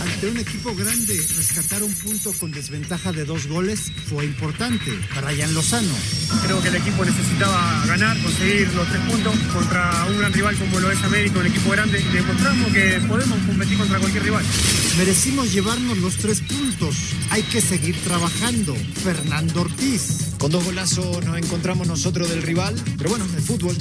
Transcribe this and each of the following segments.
Ante un equipo grande, rescatar un punto con desventaja de dos goles fue importante. Brian Lozano. Creo que el equipo necesitaba ganar, conseguir los tres puntos contra un gran rival como lo es América, un equipo grande. Y demostramos que podemos competir contra cualquier rival. Merecimos llevarnos los tres puntos. Hay que seguir trabajando. Fernando Ortiz. Con dos golazos nos encontramos nosotros del rival, pero bueno, el fútbol.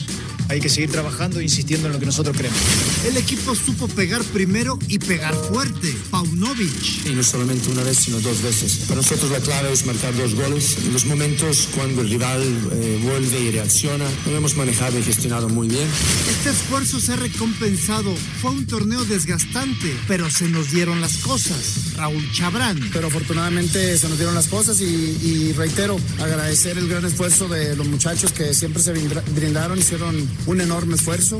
Hay que seguir trabajando e insistiendo en lo que nosotros creemos. El equipo supo pegar primero y pegar fuerte. Paunovic. Y no solamente una vez, sino dos veces. Para nosotros la clave es marcar dos goles. En los momentos cuando el rival eh, vuelve y reacciona, lo hemos manejado y gestionado muy bien. Este esfuerzo se ha recompensado. Fue un torneo desgastante, pero se nos dieron las cosas. Raúl Chabrán. Pero afortunadamente se nos dieron las cosas y, y reitero, agradecer el gran esfuerzo de los muchachos que siempre se brindaron, hicieron un enorme esfuerzo.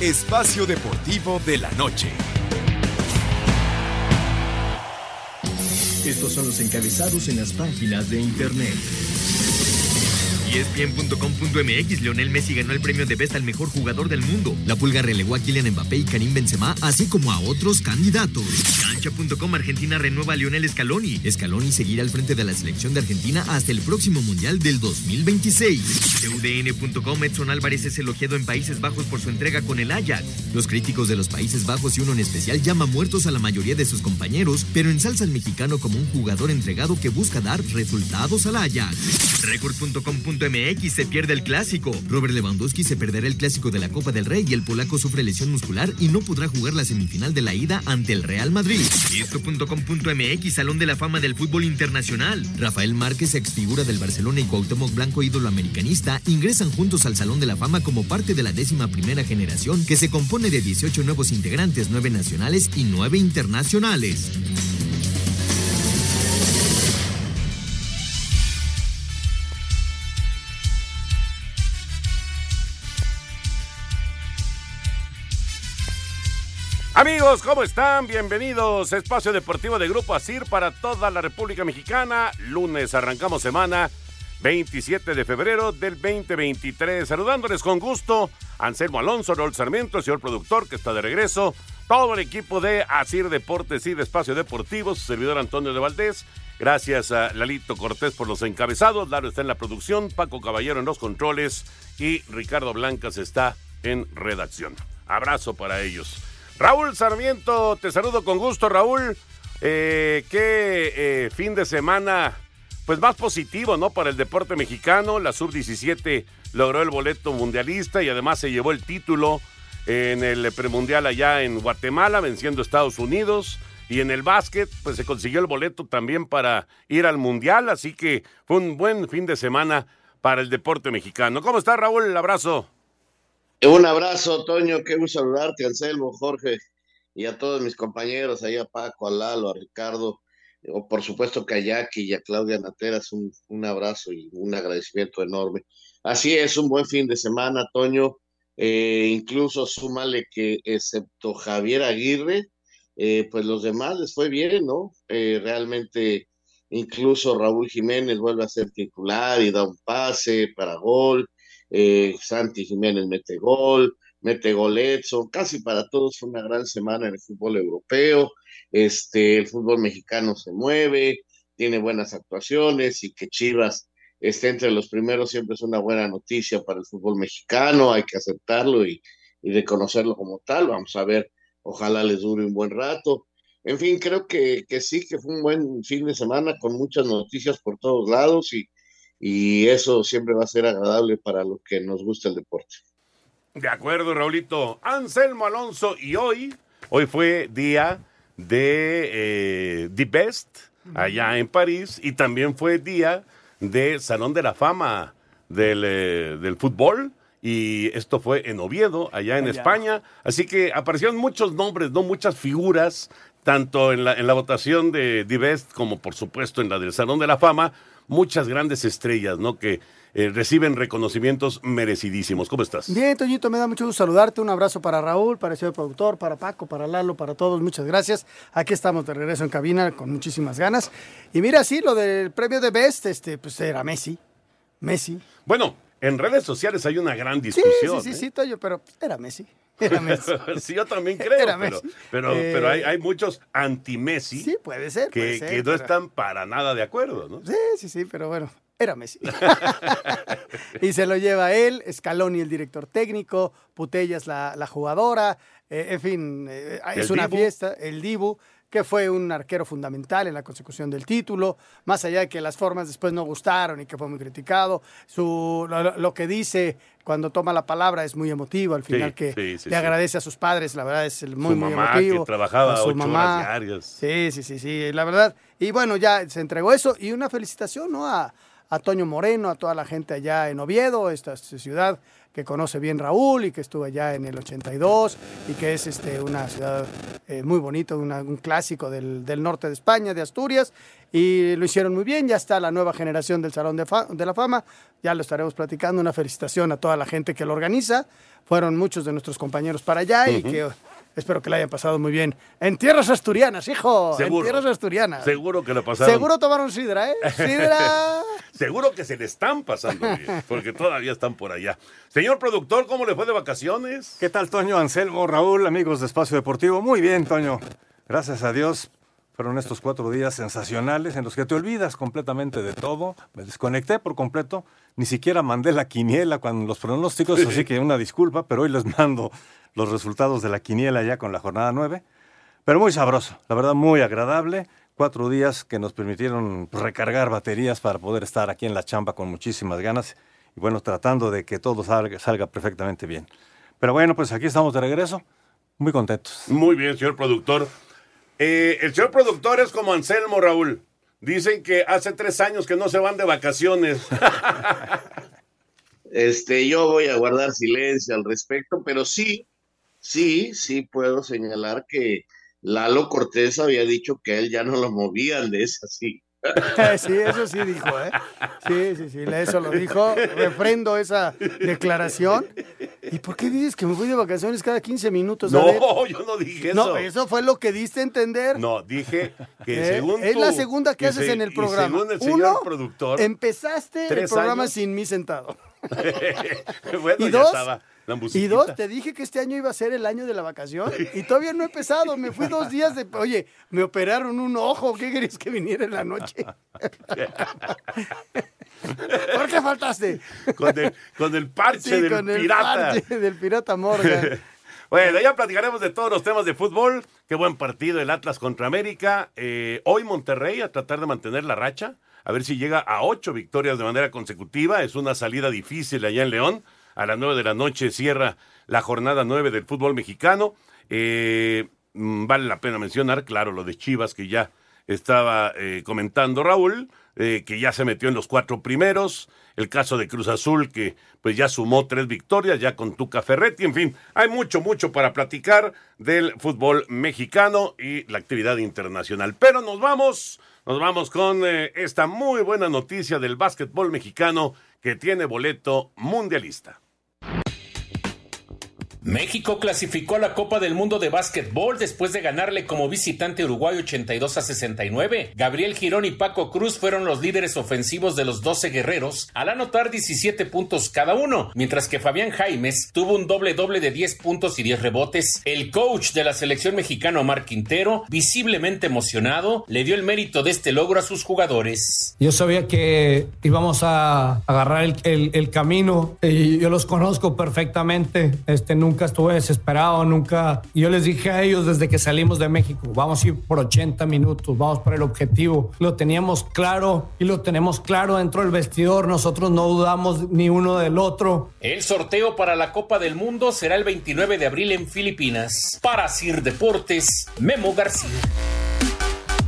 Espacio Deportivo de la Noche. Estos son los encabezados en las páginas de internet. ESPN.com.mx Leonel Messi ganó el premio de Best al mejor jugador del mundo. La pulga relegó a Kylian Mbappé y Karim Benzema, así como a otros candidatos. Cancha.com Argentina renueva a Lionel Scaloni. Scaloni seguirá al frente de la selección de Argentina hasta el próximo Mundial del 2026. UDN.com Edson Álvarez es elogiado en Países Bajos por su entrega con el Ajax. Los críticos de los Países Bajos y uno en especial llama muertos a la mayoría de sus compañeros, pero ensalza al mexicano como un jugador entregado que busca dar resultados al Ajax. Record.com MX se pierde el clásico. Robert Lewandowski se perderá el clásico de la Copa del Rey y el polaco sufre lesión muscular y no podrá jugar la semifinal de la ida ante el Real Madrid. Esto.com.mx Salón de la Fama del Fútbol Internacional. Rafael Márquez, exfigura del Barcelona y Cuauhtémoc Blanco, ídolo americanista, ingresan juntos al Salón de la Fama como parte de la décima primera generación que se compone de 18 nuevos integrantes, 9 nacionales y 9 internacionales. Amigos, ¿cómo están? Bienvenidos Espacio Deportivo de Grupo Asir para toda la República Mexicana. Lunes arrancamos semana 27 de febrero del 2023. Saludándoles con gusto Anselmo Alonso, Rol Sarmiento, el señor productor que está de regreso, todo el equipo de Asir Deportes y de Espacio Deportivo, su servidor Antonio de Valdés. Gracias a Lalito Cortés por los encabezados. Laro está en la producción, Paco Caballero en los controles y Ricardo Blancas está en redacción. Abrazo para ellos. Raúl Sarmiento, te saludo con gusto, Raúl. Eh, qué eh, fin de semana, pues más positivo, ¿no? Para el deporte mexicano. La sub-17 logró el boleto mundialista y además se llevó el título en el premundial allá en Guatemala, venciendo a Estados Unidos. Y en el básquet, pues se consiguió el boleto también para ir al mundial. Así que fue un buen fin de semana para el deporte mexicano. ¿Cómo está, Raúl? El abrazo. Un abrazo, Toño, qué gusto saludarte, Anselmo, Jorge, y a todos mis compañeros, ahí a Paco, a Lalo, a Ricardo, o por supuesto que a Jackie y a Claudia Nateras, un, abrazo y un agradecimiento enorme. Así es, un buen fin de semana, Toño, eh, incluso súmale que excepto Javier Aguirre, eh, pues los demás les fue bien, ¿no? Eh, realmente, incluso Raúl Jiménez vuelve a ser titular y da un pase para gol eh, Santi Jiménez mete gol, mete gol Edson, casi para todos fue una gran semana en el fútbol europeo, este, el fútbol mexicano se mueve, tiene buenas actuaciones y que Chivas esté entre los primeros siempre es una buena noticia para el fútbol mexicano, hay que aceptarlo y, y reconocerlo como tal. Vamos a ver, ojalá les dure un buen rato. En fin, creo que, que sí, que fue un buen fin de semana con muchas noticias por todos lados y, y eso siempre va a ser agradable para los que nos gusta el deporte. De acuerdo, Raulito. Anselmo Alonso, y hoy, hoy fue día de eh, The Best allá en París y también fue día de Salón de la Fama del, eh, del fútbol y esto fue en Oviedo, allá en Allá. España. Así que aparecieron muchos nombres, no muchas figuras, tanto en la, en la votación de The Best como por supuesto en la del Salón de la Fama, muchas grandes estrellas, ¿no? Que eh, reciben reconocimientos merecidísimos. ¿Cómo estás? Bien, Toñito, me da mucho gusto saludarte. Un abrazo para Raúl, para el señor productor, para Paco, para Lalo, para todos. Muchas gracias. Aquí estamos de regreso en cabina con muchísimas ganas. Y mira, sí, lo del premio de Best, este, pues era Messi. Messi. Bueno, en redes sociales hay una gran Sí, discusión. sí, sí, ¿eh? sí, Toño, pero era Messi. Era Messi. sí, yo también creo, Era pero, Messi. pero, Eh, pero hay, hay muchos anti-Messi Sí, puede ser. que, puede ser, que no pero- están para nada de acuerdo, ¿no? Sí, sí, sí, pero bueno, era Messi. y se lo lleva él, Scaloni el director técnico, Putellas la, la jugadora, eh, en fin, eh, es El una Dibu. fiesta, el Dibu, que fue un arquero fundamental en la consecución del título, más allá de que las formas después no gustaron y que fue muy criticado, su, lo, lo que dice cuando toma la palabra es muy emotivo, al Sí, final que sí, sí, le sí. agradece a sus padres, la verdad es muy, Su muy mamá, emotivo. que trabajaba a su ocho mamá. horas diarias. Sí, sí, sí, sí, la verdad. Y bueno, ya se entregó eso y una felicitación, ¿no? A, a Toño Moreno, a toda la gente allá en Oviedo, esta ciudad que conoce bien Raúl y que estuvo allá en el 82 y que es este, una ciudad eh, muy bonita, un clásico del, del norte de España, de Asturias, y lo hicieron muy bien, ya está la nueva generación del Salón de, la Fama, ya lo estaremos platicando, una felicitación a toda la gente que lo organiza, fueron muchos de nuestros compañeros para allá y que espero que la hayan pasado muy bien. En tierras asturianas, hijo, Seguro. en tierras asturianas. Seguro que lo pasaron. Seguro tomaron sidra, ¿eh? Sidra. Seguro que se le están pasando bien, porque todavía están por allá. Señor productor, ¿cómo le fue de vacaciones? ¿Qué tal, Toño, Anselmo, Raúl, amigos de Espacio Deportivo? Muy bien, Toño. Gracias a Dios. Fueron estos cuatro días sensacionales en los que te olvidas completamente de todo. Me desconecté por completo. Ni siquiera mandé la quiniela con los pronósticos, así que una disculpa, pero hoy les mando los resultados de la quiniela ya con la jornada nueve. Pero muy sabroso, la verdad muy agradable. Cuatro días que nos permitieron recargar baterías para poder estar aquí en la chamba con muchísimas ganas y bueno, tratando de que todo salga, salga perfectamente bien. Pero bueno, pues aquí estamos de regreso, muy contentos. Muy bien, señor productor. Eh, el señor productor es como Anselmo, Raúl. Dicen que hace tres años que no se van de vacaciones. Este, yo voy a guardar silencio al respecto, pero sí, sí, sí puedo señalar que Lalo Cortés había dicho que a él ya no lo movían de esa sí. Sí, eso sí dijo, ¿eh? Sí, sí, sí, eso lo dijo. Refrendo esa declaración. ¿Y por qué dices que me fui de vacaciones cada 15 minutos? A ver. No, yo no dije No, eso. eso fue lo que diste a entender. No, dije que ¿Eh? según Es la segunda que haces se- en el programa. según el señor Uno, productor. Empezaste el ¿Tres programa años? sin mí sentado. bueno, y ya dos, estaba la y dos, te dije que este año iba a ser el año de la vacación y todavía no he empezado. Me fui dos días de. Oye, me operaron un ojo. ¿Qué querías que viniera en la noche? ¿Por qué faltaste? Con el, con el parche Sí, del con el pirata. parche del pirata Morgan. Bueno, ya platicaremos de todos los temas de fútbol. Qué buen partido el Atlas contra América. Eh, hoy Monterrey a tratar de mantener la racha, a ver si llega a ocho victorias de manera consecutiva. Es una salida difícil allá en León. A las nueve de la noche cierra la jornada nueve del fútbol mexicano. Eh, mm, vale la pena mencionar, claro, lo de Chivas que ya estaba eh, comentando Raúl, eh, que ya se metió en los cuatro primeros. El caso de Cruz Azul, que pues ya sumó tres victorias, ya con Tuca Ferretti. En fin, hay mucho, mucho para platicar del fútbol mexicano y la actividad internacional. Pero nos vamos, nos vamos con esta muy buena noticia del básquetbol mexicano que tiene boleto mundialista. México clasificó a la Copa del Mundo de Básquetbol después de ganarle como visitante Uruguay 82 a 69. Gabriel Girón y Paco Cruz fueron los líderes ofensivos de los 12 guerreros al anotar 17 puntos cada uno, mientras que Fabián Jaimes tuvo un doble doble de 10 puntos y 10 rebotes. El coach de la selección mexicana Omar Quintero, visiblemente emocionado, le dio el mérito de este logro a sus jugadores. Yo sabía que íbamos a agarrar el, camino y yo los conozco perfectamente. Este, nunca nunca estuve desesperado, nunca. Y yo les dije a ellos desde que salimos de México, vamos a ir por 80 minutos, vamos por el objetivo. Lo teníamos claro y lo tenemos claro dentro del vestidor. Nosotros no dudamos ni uno del otro. El sorteo para la Copa del Mundo será el 29 de abril en Filipinas. Para Sir Deportes, Memo García.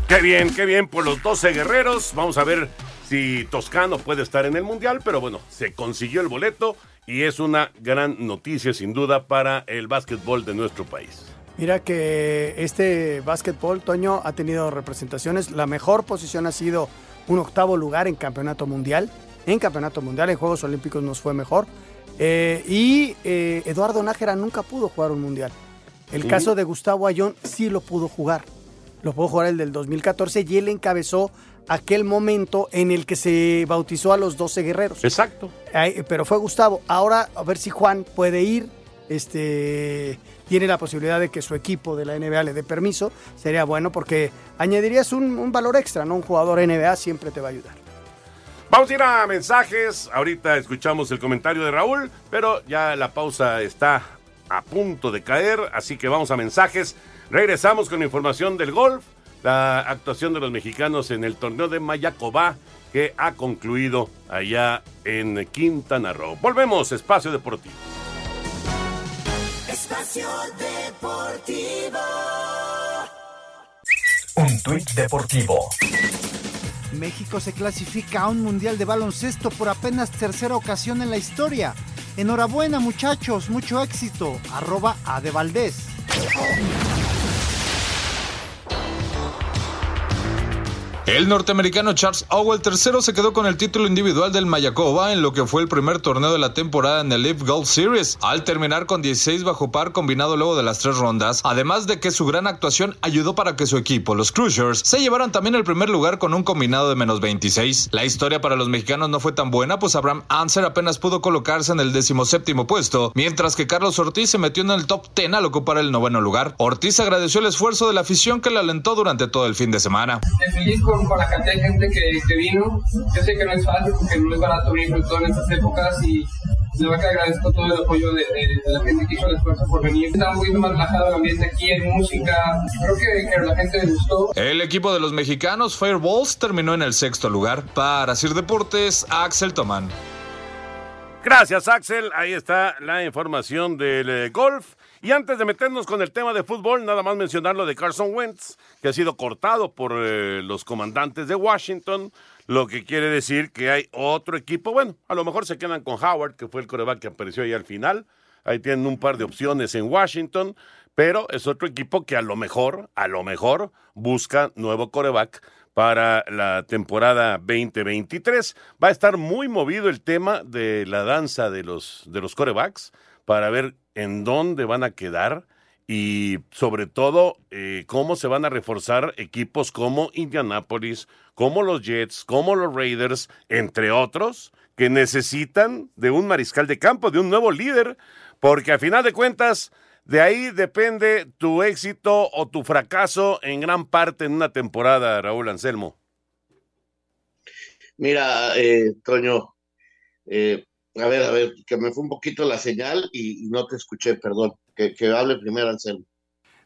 Qué bien, qué bien por los 12 guerreros. Vamos a ver si Toscano puede estar en el Mundial, pero bueno, se consiguió el boleto y es una gran noticia sin duda para el básquetbol de nuestro país. Mira que este básquetbol, Toño, ha tenido representaciones. La mejor posición ha sido un octavo lugar en campeonato mundial. En campeonato mundial, en Juegos Olímpicos nos fue mejor. Eh, y eh, Eduardo Nájera nunca pudo jugar un mundial. El Sí. caso de Gustavo Ayón sí lo pudo jugar. Lo pudo jugar el del 2014 y él encabezó aquel momento en el que se bautizó a los 12 guerreros. Exacto. Pero fue Gustavo. Ahora a ver si Juan puede ir. Este tiene la posibilidad de que su equipo de la NBA le dé permiso. Sería bueno porque añadirías un, un valor extra, ¿no? Un jugador NBA siempre te va a ayudar. Vamos a ir a mensajes. Ahorita escuchamos el comentario de Raúl, pero ya la pausa está a punto de caer, así que vamos a mensajes. Regresamos con información del golf, la actuación de los mexicanos en el torneo de Mayacobá que ha concluido allá en Quintana Roo. Volvemos, Espacio Deportivo. Espacio Deportivo. Un tuit deportivo. México se clasifica a un mundial de baloncesto por apenas tercera ocasión en la historia. Enhorabuena muchachos, mucho éxito. Arroba A de Valdés. El norteamericano Charles Owell III se quedó con el título individual del Mayakoba en lo que fue el primer torneo de la temporada en el Live Golf Series, al terminar con 16 bajo par combinado luego de las tres rondas, además de que su gran actuación ayudó para que su equipo, los Cruisers, se llevaran también el primer lugar con un combinado de menos 26. La historia para los mexicanos no fue tan buena, pues Abraham Anser apenas pudo colocarse en el decimoséptimo puesto, mientras que Carlos Ortiz se metió en el top 10 al ocupar el noveno lugar. Ortiz agradeció el esfuerzo de la afición que le alentó durante todo el fin de semana. Con, con la cantidad de gente que, que vino. Yo sé que no es fácil porque no es barato venir sobre todo en estas épocas y de verdad que agradezco todo el apoyo de, de- de la gente que hizo el esfuerzo por venir. Estaba un poquito más relajado el ambiente aquí, en música. Creo que, que la gente le gustó. El equipo de los mexicanos Fireballs terminó en el sexto lugar. Para Sir Deportes, Axel Tomán. Gracias, Axel. Ahí está la información del eh, golf. Y antes de meternos con el tema de fútbol, nada más mencionar lo de Carson Wentz, que ha sido cortado por eh, los comandantes de Washington, lo que quiere decir que hay otro equipo. Bueno, a lo mejor se quedan con Howard, que fue el coreback que apareció ahí al final. Ahí tienen un par de opciones en Washington, pero es otro equipo que a lo mejor, a lo mejor, busca nuevo coreback para la temporada 2023. Va a estar muy movido el tema de la danza de los, de los corebacks para ver en dónde van a quedar y sobre todo eh, cómo se van a reforzar equipos como Indianapolis, como los Jets, como los Raiders, entre otros, que necesitan de un mariscal de campo, de un nuevo líder, porque a final de cuentas, de ahí depende tu éxito o tu fracaso en gran parte en una temporada, Raúl Anselmo. Mira, eh, Toño, eh, a ver, a ver, que me fue un poquito la señal y, y no te escuché, perdón. Que, que hable primero, Anselmo.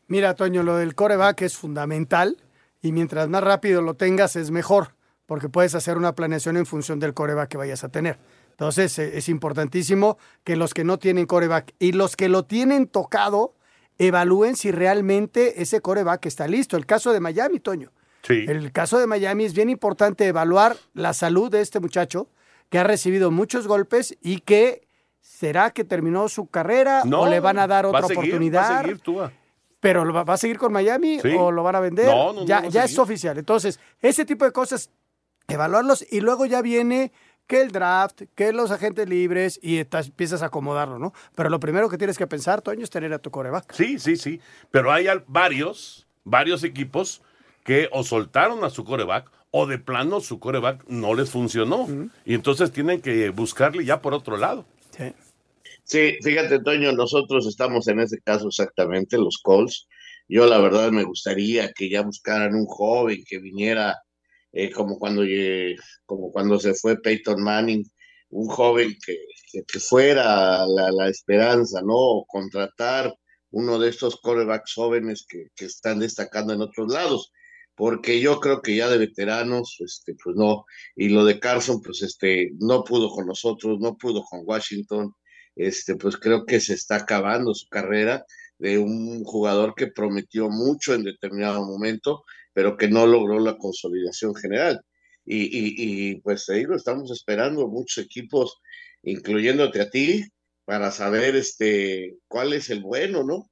Mira, Toño, lo del coreback es fundamental y mientras más rápido lo tengas es mejor, porque puedes hacer una planeación en función del coreback que vayas a tener. Entonces, eh, es importantísimo que los que no tienen coreback y los que lo tienen tocado evalúen si realmente ese coreback está listo. El caso de Miami, Toño. Sí. El caso de Miami es bien importante evaluar la salud de este muchacho que ha recibido muchos golpes y que será que terminó su carrera o le van a dar va otra seguir, oportunidad. Va a seguir, Tua. Pero ¿lo va, va a seguir con Miami Sí. o lo van a vender? No, no, ya a ya es oficial. Entonces, ese tipo de cosas, evaluarlos y luego ya viene que el draft, que los agentes libres y estás- empiezas a acomodarlo, ¿no? Pero lo primero que tienes que pensar, Toño, es tener a tu coreback. Sí, sí, sí. Pero hay varios, varios equipos que o soltaron a su coreback o de plano su coreback no les funcionó. Y entonces tienen que buscarle ya por otro lado. Sí, fíjate, Toño, nosotros estamos en ese caso exactamente, los Colts. Yo la verdad me gustaría que ya buscaran un joven que viniera eh, como cuando eh, como cuando se fue Peyton Manning, un joven que, que, que fuera la, la, esperanza, ¿no? O contratar uno de estos corebacks jóvenes que, que, están destacando en otros lados, porque yo creo que ya de veteranos, este, pues no, y lo de Carson, pues este, no pudo con nosotros, no pudo con Washington, este, pues creo que se está acabando su carrera de un jugador que prometió mucho en determinado momento, pero que no logró la consolidación general. Y, y, y pues ahí lo estamos esperando muchos equipos, incluyéndote a ti, para saber este cuál es el bueno, ¿no?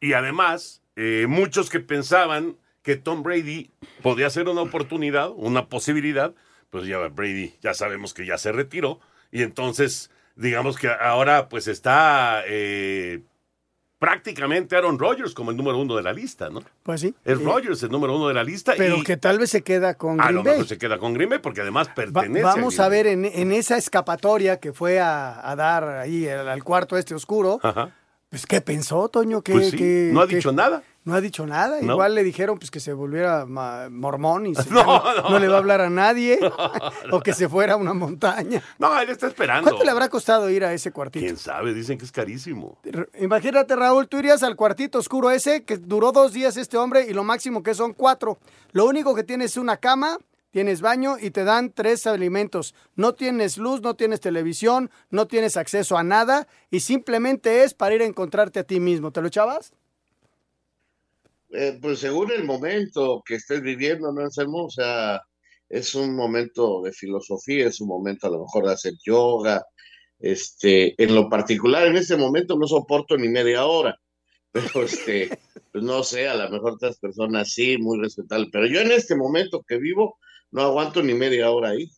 Y además, eh, muchos que pensaban que Tom Brady podía ser una oportunidad, una posibilidad, pues ya Brady ya sabemos que ya se retiró y entonces digamos que ahora pues está eh, prácticamente Aaron Rodgers como el número uno de la lista, ¿no? Pues sí. Es Rodgers el número uno de la lista. Pero y que tal vez se queda con Green a lo Bay. mejor se queda con Green Bay porque además pertenece Va, vamos a, a ver en, en, esa escapatoria que fue a, a dar ahí al, al, cuarto este oscuro. Ajá. Pues, ¿qué pensó, Toño? ¿Qué, pues sí, no ha qué, dicho nada. No ha dicho nada. No. Igual le dijeron pues que se volviera mormón y se, no, no, no, le va a hablar a nadie. o que se fuera a una montaña. No, él está esperando. ¿Cuánto le habrá costado ir a ese cuartito? ¿Quién sabe? Dicen que es carísimo. Imagínate, Raúl, tú irías al cuartito oscuro ese, que duró dos días este hombre y lo máximo que son cuatro. Lo único que tiene es una cama, tienes baño y te dan tres alimentos. No tienes luz, no tienes televisión, no tienes acceso a nada y simplemente es para ir a encontrarte a ti mismo. ¿Te lo echabas? Eh, pues según el momento que estés viviendo, ¿no, Anselmo? O sea, es un momento de filosofía, es un momento a lo mejor de hacer yoga. Este, en lo particular, en este momento no soporto ni media hora, pero este, pues no sé, a lo mejor otras personas sí, muy respetable, pero yo en este momento que vivo, no aguanto ni media hora ahí.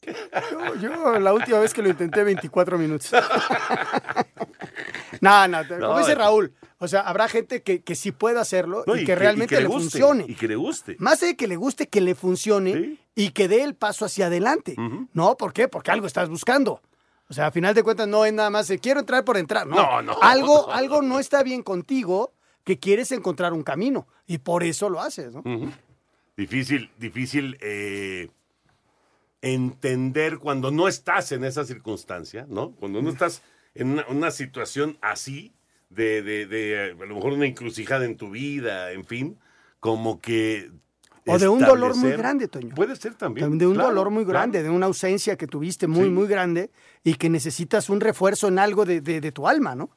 Yo, yo la última vez que lo intenté, 24 minutos. no, no, como no, dice Raúl, o sea, habrá gente que, que sí pueda hacerlo no, y, y, que, que realmente y que le, le guste, funcione. Y que le guste. Más de que le guste, que le funcione ¿Sí? y que dé el paso hacia adelante. Uh -huh. ¿No? ¿Por qué? Porque algo estás buscando. O sea, a final de cuentas no es nada más quiero entrar por entrar. No, no. no algo, algo no está bien contigo que quieres encontrar un camino y por eso lo haces, ¿no? Uh -huh. Difícil, difícil eh, entender cuando no estás en esa circunstancia, ¿no? Cuando no estás en una, una situación así, de, de, de, a lo mejor una encrucijada en tu vida, en fin, como que... O de un dolor muy grande, Toño. Puede ser también. De un claro, dolor muy grande, claro. de una ausencia que tuviste muy, sí. muy grande y que necesitas un refuerzo en algo de, de, de, tu alma, ¿no?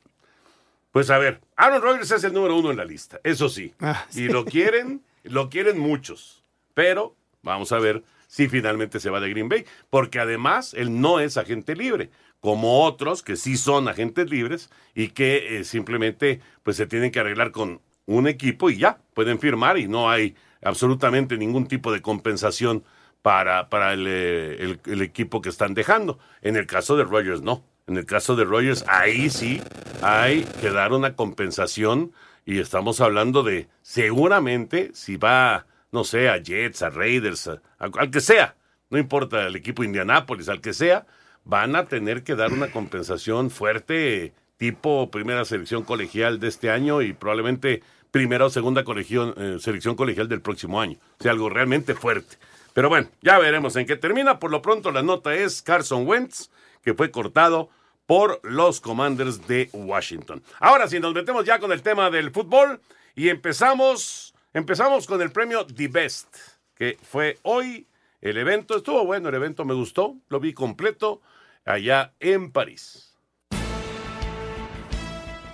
Pues a ver, Aaron Rodgers es el número uno en la lista, eso sí. Ah, sí. Y lo quieren, lo quieren muchos. Pero vamos a ver si finalmente se va de Green Bay, porque además él no es agente libre, como otros que sí son agentes libres y que eh, simplemente pues se tienen que arreglar con un equipo y ya, pueden firmar y no hay absolutamente ningún tipo de compensación para, para el, eh, el, equipo que están dejando. En el caso de Rogers no. En el caso de Rogers, ahí sí hay que dar una compensación y estamos hablando de seguramente si va no sé, a Jets, a Raiders, a, al que sea, no importa el equipo Indianápolis, al que sea, van a tener que dar una compensación fuerte, tipo primera selección colegial de este año y probablemente primera o segunda eh, selección colegial del próximo año. O sea, algo realmente fuerte. Pero bueno, ya veremos en qué termina. Por lo pronto, la nota es Carson Wentz, que fue cortado por los Commanders de Washington. Ahora sí, nos metemos ya con el tema del fútbol y empezamos Empezamos con el premio The Best, que fue hoy el evento. Estuvo bueno el evento, me gustó, lo vi completo allá en París.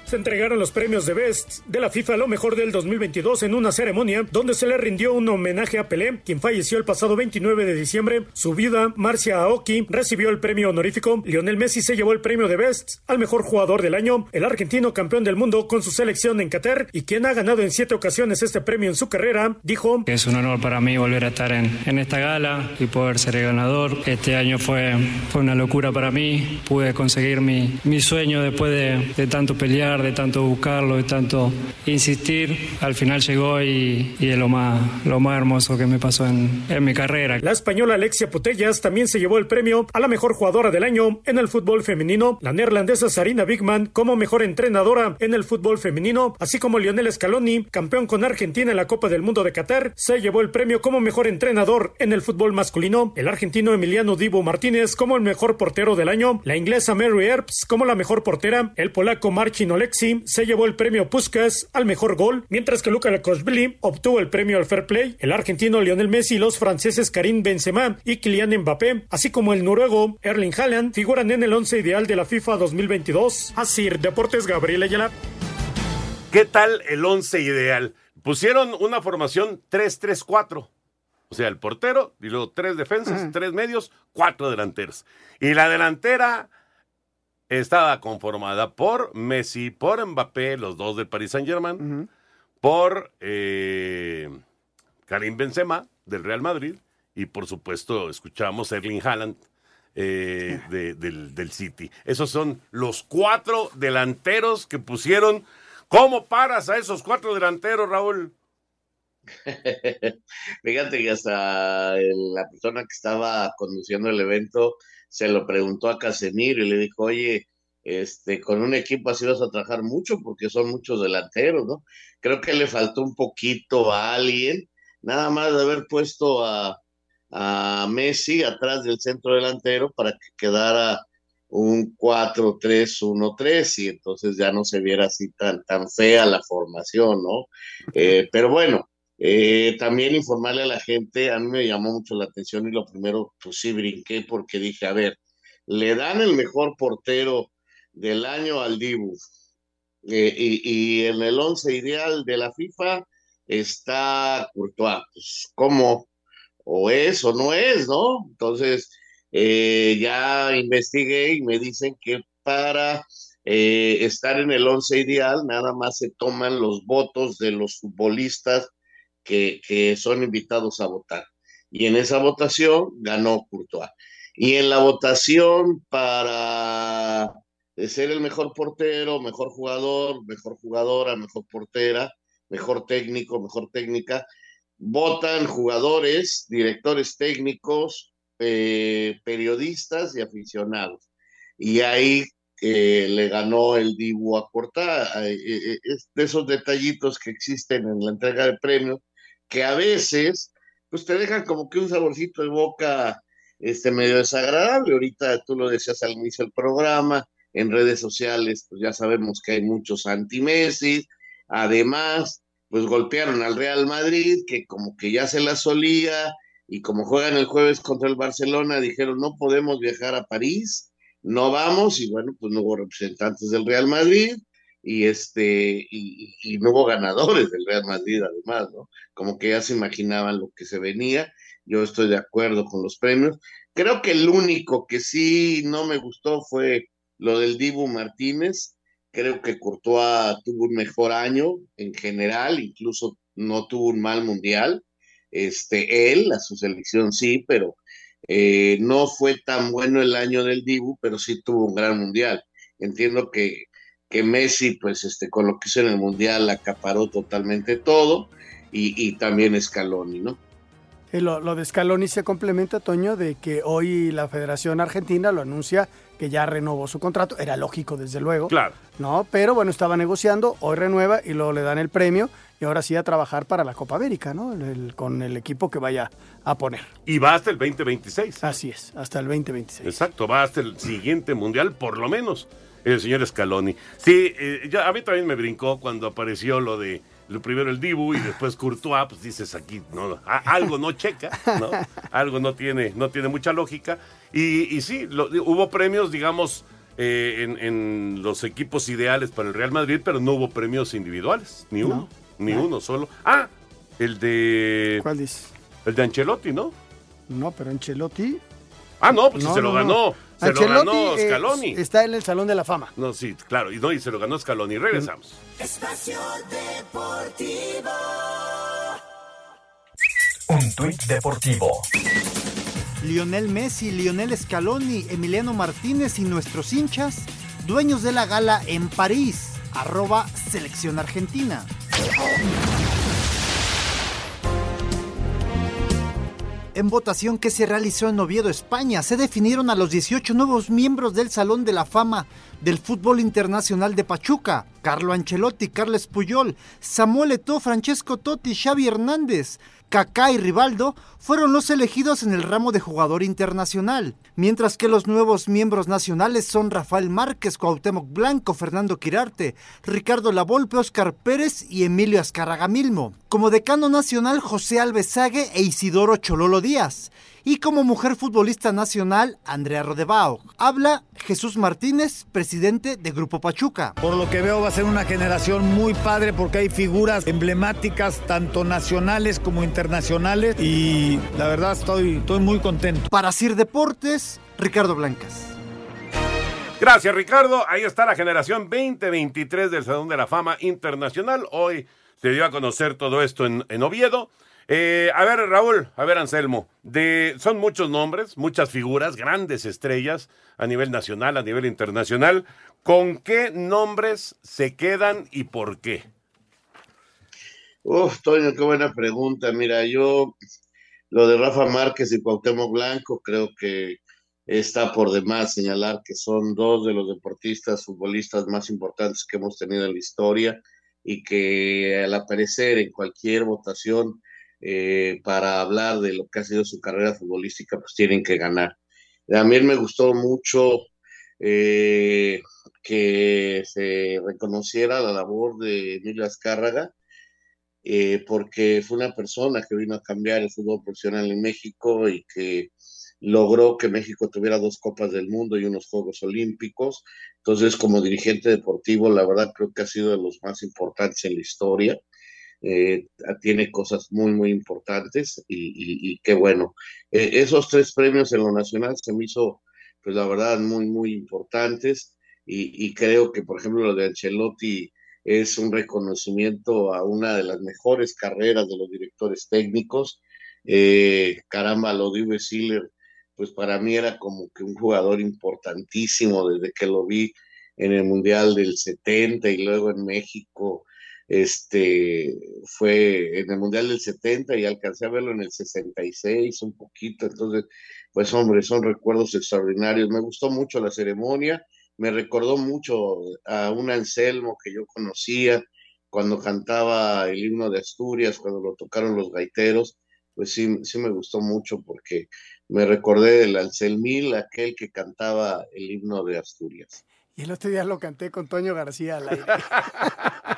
Se entregaron los premios de Best de la FIFA lo mejor del 2022 en una ceremonia donde se le rindió un homenaje a Pelé, quien falleció el pasado 29 de diciembre. Su viuda, Marcia Aoki, recibió el premio honorífico. Lionel Messi se llevó el premio de Best al mejor jugador del año. El argentino campeón del mundo con su selección en Qatar y quien ha ganado en siete ocasiones este premio en su carrera, dijo: Es un honor para mí volver a estar en, en esta gala y poder ser el ganador. Este año fue, fue una locura para mí. Pude conseguir mi, mi sueño después de, de tanto pelear de tanto buscarlo, de tanto insistir, al final llegó y, y es lo más, lo más hermoso que me pasó en, en mi carrera. La española Alexia Putellas también se llevó el premio a la mejor jugadora del año en el fútbol femenino, la neerlandesa Sarina Bigman como mejor entrenadora en el fútbol femenino, así como Lionel Scaloni, campeón con Argentina en la Copa del Mundo de Qatar, se llevó el premio como mejor entrenador en el fútbol masculino, el argentino Emiliano Divo Martínez como el mejor portero del año, la inglesa Mary Earps como la mejor portera, el polaco Marcin Se llevó el premio Puskas al mejor gol, mientras que Luka Koshvili obtuvo el premio al Fair Play, el argentino Lionel Messi y los franceses Karim Benzema y Kylian Mbappé, así como el noruego Erling Haaland, figuran en el once ideal de la FIFA 2022. Así, Deportes Gabriel Ayala. ¿Qué tal el once ideal? Pusieron una formación 3-3-4. O sea, el portero, y luego tres defensas, tres medios, cuatro delanteros. Y la delantera estaba conformada por Messi, por Mbappé, los dos del Paris Saint-Germain, por eh, Karim Benzema, del Real Madrid, y por supuesto escuchamos Erling Haaland, eh, de- del, del City. Esos son los cuatro delanteros que pusieron. ¿Cómo paras a esos cuatro delanteros, Raúl? Fíjate que hasta el- la persona que estaba conduciendo el evento se lo preguntó a Casemiro y le dijo, oye, este, con un equipo así vas a trabajar mucho porque son muchos delanteros, ¿no? Creo que le faltó un poquito a alguien, nada más de haber puesto a, a Messi atrás del centro delantero para que quedara un 4-3-1-3 y entonces ya no se viera así tan, tan fea la formación, ¿no? Eh, pero bueno, eh, también informarle a la gente, a mí me llamó mucho la atención y lo primero, pues sí brinqué porque dije, a ver, le dan el mejor portero del año al Dibu eh, y, y en el once ideal de la FIFA está Courtois, pues ¿cómo? O es o no es, ¿no? Entonces, eh, ya investigué y me dicen que para eh, estar en el once ideal nada más se toman los votos de los futbolistas que, son invitados a votar. Y en esa votación ganó Courtois. Y en la votación para ser el mejor portero, mejor jugador, mejor jugadora, mejor portera, mejor técnico, mejor técnica, votan jugadores, directores técnicos, eh, periodistas y aficionados. Y ahí eh, le ganó el Dibu a Cortá. es de esos detallitos que existen en la entrega de premios que a veces pues te dejan como que un saborcito de boca este medio desagradable. Ahorita tú lo decías al inicio del programa, en redes sociales pues ya sabemos que hay muchos anti-Messi. Además, pues golpearon al Real Madrid, que como que ya se la solía, y como juegan el jueves contra el Barcelona, dijeron no podemos viajar a París, no vamos, y bueno, pues no hubo representantes del Real Madrid, y este, y, no hubo ganadores del Real Madrid además, ¿no? Como que ya se imaginaban lo que se venía, yo estoy de acuerdo con los premios. Creo que el único que sí no me gustó fue lo del Dibu Martínez, creo que Courtois tuvo un mejor año en general, incluso no tuvo un mal mundial. Este, él, a su selección sí, pero eh, no fue tan bueno el año del Dibu, pero sí tuvo un gran mundial. Entiendo que, que Messi, pues, este, con lo que hizo en el mundial, acaparó totalmente todo, y, y también Scaloni, ¿no? Y lo, lo de Scaloni se complementa, Toño, de que hoy la Federación Argentina lo anuncia que ya renovó su contrato. Era lógico, desde luego. Claro. No, pero bueno, estaba negociando, hoy renueva y luego le dan el premio y ahora sí a trabajar para la Copa América, ¿no? El- con el equipo que vaya a poner. Y va hasta el 2026. Así es, hasta el 2026. Exacto, va hasta el siguiente mundial, por lo menos, el señor Scaloni. Sí, eh, a mí también me brincó cuando apareció lo de lo primero el Dibu y después Courtois, pues dices aquí, no, a- algo no checa, ¿no? algo no tiene, no tiene mucha lógica. Y, y sí, lo- hubo premios, digamos, eh, en, en los equipos ideales para el Real Madrid, pero no hubo premios individuales, ni uno, ni no. uno solo. Ah, el de... ¿Cuál dices? El de Ancelotti, ¿no? No, pero Ancelotti. Ah, no, pues No, se lo no, ganó. Se lo ganó eh, Scaloni. está en el Salón de la Fama. No, sí, claro, y no, y se lo ganó Scaloni. Regresamos. Espacio Deportivo. Un tuit deportivo. Lionel Messi, Lionel Scaloni, Emiliano Martínez y nuestros hinchas, dueños de la gala en París. arroba selección argentina. En votación que se realizó en Oviedo, España, se definieron a los 18 nuevos miembros del Salón de la Fama del Fútbol Internacional de Pachuca. Carlo Ancelotti, Carles Puyol, Samuel Eto'o, Francesco Totti, Xavi Hernández, Kaká y Rivaldo fueron los elegidos en el ramo de jugador internacional, mientras que los nuevos miembros nacionales son Rafael Márquez, Cuauhtémoc Blanco, Fernando Quirarte, Ricardo Lavolpe, Oscar Pérez y Emilio Azcárraga Milmo. Como decano nacional, José Alvesague e Isidoro Chololo Díaz. Y como mujer futbolista nacional, Andrea Rodebao. Habla Jesús Martínez, presidente de Grupo Pachuca. Por lo que veo va a ser una generación muy padre porque hay figuras emblemáticas tanto nacionales como internacionales y la verdad estoy, estoy muy contento. Para Sir Deportes, Ricardo Blancas. Gracias, Ricardo. Ahí está la generación 2023 del Salón de la Fama Internacional. Hoy se dio a conocer todo esto en, en Oviedo. Eh, a ver, Raúl, a ver, Anselmo, de, son muchos nombres, muchas figuras, grandes estrellas a nivel nacional, a nivel internacional. ¿Con qué nombres se quedan y por qué? Uf, Toño, qué buena pregunta. Mira, yo lo de Rafa Márquez y Cuauhtémoc Blanco creo que está por demás señalar que son dos de los deportistas, futbolistas más importantes que hemos tenido en la historia y que al aparecer en cualquier votación eh, para hablar de lo que ha sido su carrera futbolística, pues tienen que ganar. A mí me gustó mucho eh, que se reconociera la labor de Emilio Azcárraga, eh, porque fue una persona que vino a cambiar el fútbol profesional en México y que logró que México tuviera dos Copas del Mundo y unos Juegos Olímpicos. Entonces, como dirigente deportivo, la verdad creo que ha sido de los más importantes en la historia. Eh, tiene cosas muy, muy importantes y, y, qué bueno. Eh, esos tres premios en lo nacional se me hizo, pues la verdad, muy, muy importantes y, y, creo que, por ejemplo, lo de Ancelotti es un reconocimiento a una de las mejores carreras de los directores técnicos. Eh, caramba, lo de Uwe Siller, pues para mí era como que un jugador importantísimo desde que lo vi en el Mundial del 70 y luego en México este fue en el Mundial del 70 y alcancé a verlo en el 66 un poquito, entonces, pues hombre, son recuerdos extraordinarios. Me gustó mucho la ceremonia, me recordó mucho a un Anselmo que yo conocía cuando cantaba el himno de Asturias, cuando lo tocaron los gaiteros, pues sí, sí me gustó mucho porque me recordé del Anselmil, aquel que cantaba el himno de Asturias. Y el otro día lo canté con Toño García al aire.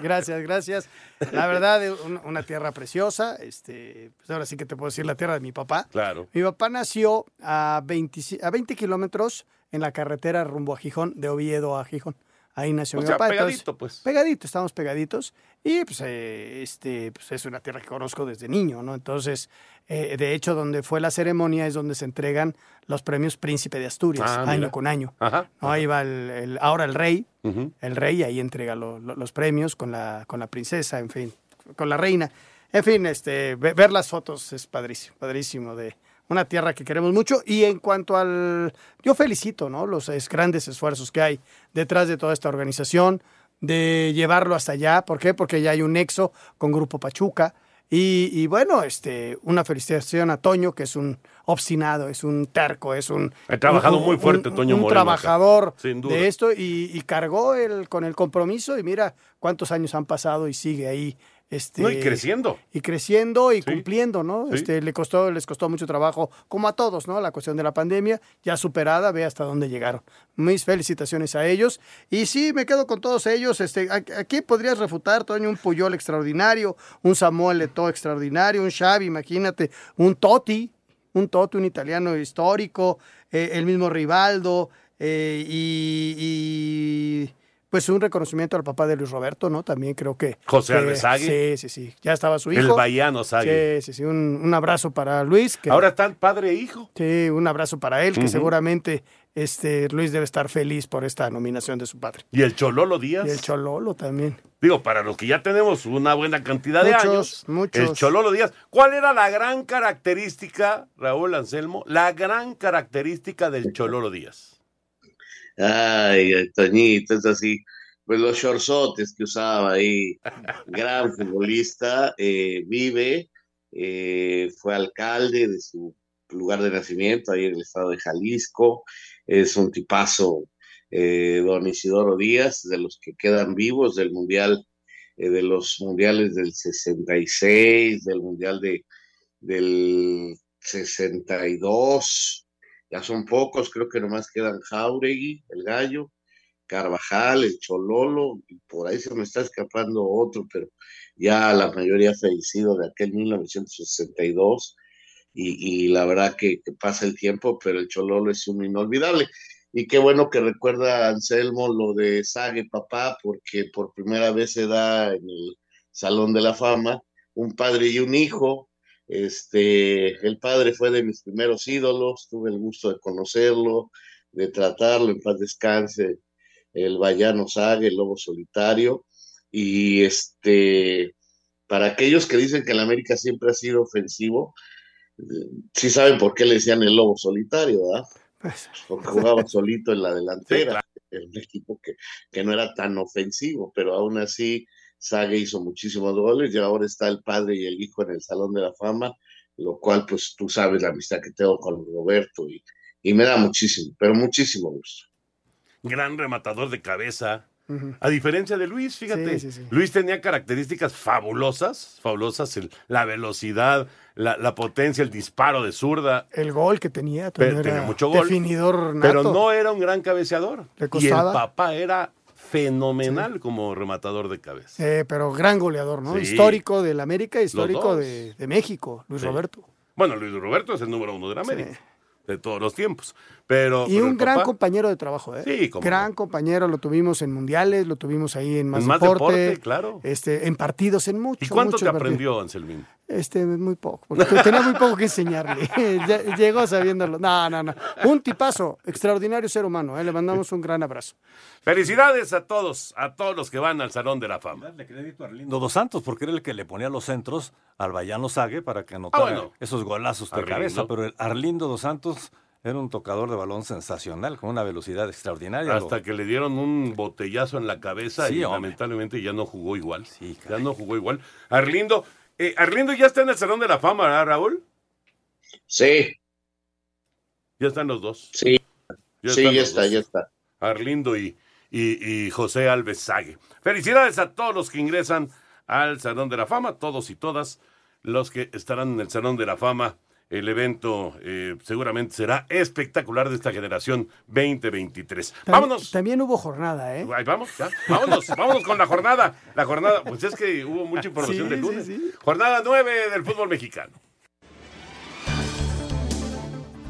gracias, gracias. La verdad, una tierra preciosa. Este, pues ahora sí que te puedo decir la tierra de mi papá. Claro. Mi papá nació a 20, a 20 kilómetros en la carretera rumbo a Gijón, de Oviedo a Gijón. Ahí nació O mi sea, papá. pegadito, pues. Pegadito, estamos pegaditos. Y pues, eh, este, pues es una tierra que conozco desde niño, ¿no? Entonces, eh, de hecho, donde fue la ceremonia es donde se entregan los premios Príncipe de Asturias, Ah, año mira. con año. Ajá. ¿no? Ahí va el, el- ahora el rey, el rey ahí entrega lo- lo- los premios con la, con la princesa, en fin, con la reina. En fin, este, ve- ver las fotos es padrísimo, padrísimo de una tierra que queremos mucho. Y en cuanto al, yo felicito, ¿no? Los es- grandes esfuerzos que hay detrás de toda esta organización, de llevarlo hasta allá. ¿Por qué? Porque ya hay un nexo con Grupo Pachuca. Y, y bueno, este, una felicitación a Toño, que es un obstinado, es un terco, es un... Ha trabajado un- muy fuerte un- Toño un Moreno trabajador Sin duda. de esto y, y cargó el, con el compromiso y mira cuántos años han pasado y sigue ahí. Este, No, y creciendo. Y creciendo y cumpliendo, ¿no? Sí. Este, le costó, les costó mucho trabajo, como a todos, ¿no? La cuestión de la pandemia, ya superada, ve hasta dónde llegaron. Mis felicitaciones a ellos. Y sí, me quedo con todos ellos. Este, ¿a- aquí podrías refutar, Toño, un Puyol extraordinario, un Samuel Eto'o extraordinario, un Xavi, imagínate, un Totti, un Totti, un italiano histórico, eh, el mismo Rivaldo, eh, y, y, pues un reconocimiento al papá de Luis Roberto, ¿no? También creo que... José Alvesague. Sí, sí, sí. Ya estaba su hijo. El Bahiano Sague. Sí, sí, sí. Un, un abrazo para Luis. Que, Ahora están padre e hijo. Sí, un abrazo para él, que seguramente este, Luis debe estar feliz por esta nominación de su padre. Y el Chololo Díaz. Y el Chololo también. Digo, para los que ya tenemos una buena cantidad de años. muchos. El Chololo Díaz. ¿Cuál era la gran característica, Raúl Anselmo? La gran característica del Chololo Díaz. Ay, Toñito, es así. Pues los shortsotes que usaba ahí, gran futbolista, eh, vive, eh, fue alcalde de su lugar de nacimiento, ahí en el estado de Jalisco, es un tipazo, eh, don Isidoro Díaz, de los que quedan vivos del Mundial, eh, de los Mundiales del 66, del Mundial de, del 62, ya son pocos, creo que nomás quedan Jauregui, el gallo, Carvajal, el Chololo, y por ahí se me está escapando otro, pero ya la mayoría fallecido de aquel 1962, y, y la verdad que, que, pasa el tiempo, pero el Chololo es un inolvidable. Y qué bueno que recuerda Anselmo lo de Sague Papá, porque por primera vez se da en el Salón de la Fama un padre y un hijo, este, el padre fue de mis primeros ídolos, tuve el gusto de conocerlo, de tratarlo, en paz descanse, el Vallano Sague, el Lobo Solitario, y este, para aquellos que dicen que el América siempre ha sido ofensivo, sí saben por qué le decían el Lobo Solitario, ¿verdad? Porque jugaba solito en la delantera, era un equipo que, que no era tan ofensivo, pero aún así Sague hizo muchísimos goles y ahora está el padre y el hijo en el Salón de la Fama, lo cual pues tú sabes la amistad que tengo con Roberto y, y me da muchísimo, pero muchísimo gusto. Gran rematador de cabeza. Uh -huh. A diferencia de Luis, fíjate, sí, sí, sí. Luis tenía características fabulosas, fabulosas, el, la velocidad, la, la, potencia, el disparo de zurda. El gol que tenía, pero, tenía mucho gol. Definidor nato. Pero no era un gran cabeceador. Y el papá era fenomenal sí. como rematador de cabeza. Eh, pero gran goleador, ¿no? Sí. Histórico del América, histórico de, de, México, Luis sí. Roberto. Bueno, Luis Roberto es el número uno de la América. De todos los tiempos. Pero, y pero un gran papá, compañero de trabajo, ¿eh? Sí, como Gran no. compañero, lo tuvimos en mundiales, lo tuvimos ahí en Más, en más deporte, deporte, claro. Este, en partidos, en mucho. ¿Y cuánto te aprendió, Anselmín? Este, muy poco, porque tenía muy poco que enseñarle. Llegó sabiéndolo. No, no, no. Un tipazo, extraordinario ser humano. ¿eh? Le mandamos un gran abrazo. Felicidades a todos, a todos los que van al Salón de la Fama. Darle crédito a Arlindo Dos Santos, porque era el que le ponía los centros al Bayano Sague para que anotara ah, bueno. esos golazos de Arlindo. cabeza. Pero el Arlindo Dos Santos era un tocador de balón sensacional, con una velocidad extraordinaria. Hasta lo... que le dieron un botellazo en la cabeza sí, y hombre. lamentablemente ya no jugó igual. Sí, ya no jugó igual. Arlindo, eh, Arlindo ya está en el Salón de la Fama, ¿verdad, Raúl? Sí. Ya están los dos. Sí, ya sí, ya está, dos. ya está. Arlindo y, y, y José Alves Sague. Felicidades a todos los que ingresan al Salón de la Fama, todos y todas los que estarán en el Salón de la Fama el evento eh, seguramente será espectacular de esta generación 2023. También, vámonos. También hubo jornada, ¿eh? Ahí vamos, ya. Vámonos, vámonos con la jornada. La jornada, pues es que hubo mucha información sí, del lunes. Sí, sí. Jornada 9 del fútbol mexicano.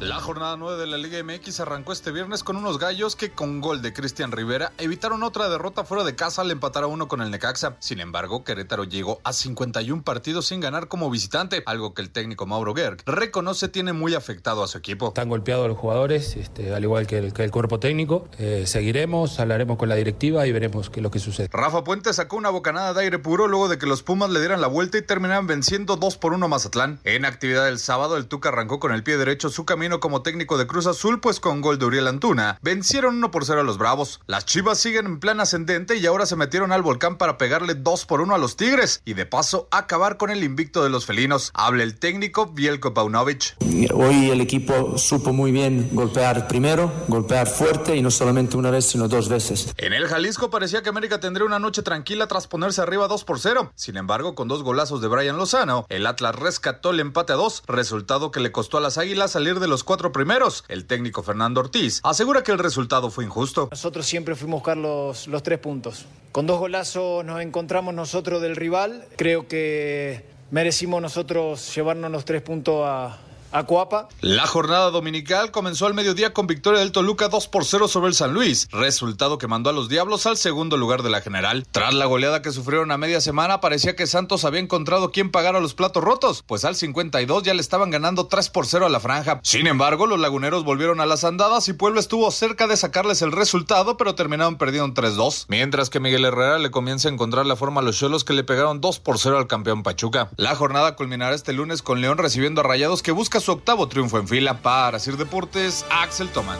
La jornada 9 de la Liga MX arrancó este viernes con unos gallos que con gol de Cristian Rivera evitaron otra derrota fuera de casa al empatar a uno con el Necaxa. Sin embargo, Querétaro llegó a 51 partidos sin ganar como visitante, algo que el técnico Mauro Gerg reconoce tiene muy afectado a su equipo. Están golpeados los jugadores, este, al igual que el, que el cuerpo técnico. Eh, seguiremos, hablaremos con la directiva y veremos qué es lo que sucede. Rafa Puente sacó una bocanada de aire puro luego de que los Pumas le dieran la vuelta y terminaran venciendo 2 por 1 Mazatlán. En actividad del sábado, el Tuca arrancó con el pie derecho su camino como técnico de Cruz Azul, pues con gol de Uriel Antuna, vencieron 1 por 0 a los Bravos. Las Chivas siguen en plan ascendente y ahora se metieron al volcán para pegarle 2 por 1 a los Tigres y de paso acabar con el invicto de los felinos. Habla el técnico Bielko Paunovic. Hoy el equipo supo muy bien golpear primero, golpear fuerte y no solamente una vez, sino dos veces. En el Jalisco parecía que América tendría una noche tranquila tras ponerse arriba 2 por 0. Sin embargo, con dos golazos de Brian Lozano, el Atlas rescató el empate a 2, resultado que le costó a las Águilas salir de los cuatro primeros. El técnico Fernando Ortiz asegura que el resultado fue injusto. Nosotros siempre fuimos a buscar los, los tres puntos. Con dos golazos nos encontramos nosotros del rival. Creo que merecimos nosotros llevarnos los tres puntos a, Acuapa. La jornada dominical comenzó al mediodía con victoria del Toluca 2 por 0 sobre el San Luis, resultado que mandó a los Diablos al segundo lugar de la general. Tras la goleada que sufrieron a media semana, parecía que Santos había encontrado quien pagara los platos rotos, pues al 52 ya le estaban ganando 3 por 0 a la franja. Sin embargo, los laguneros volvieron a las andadas y Pueblo estuvo cerca de sacarles el resultado, pero terminaron perdiendo 3-2. Mientras que Miguel Herrera le comienza a encontrar la forma a los Cholos que le pegaron 2 por 0 al campeón Pachuca. La jornada culminará este lunes con León recibiendo a Rayados que busca su octavo triunfo en fila. Para Sir Deportes, Axel Toman.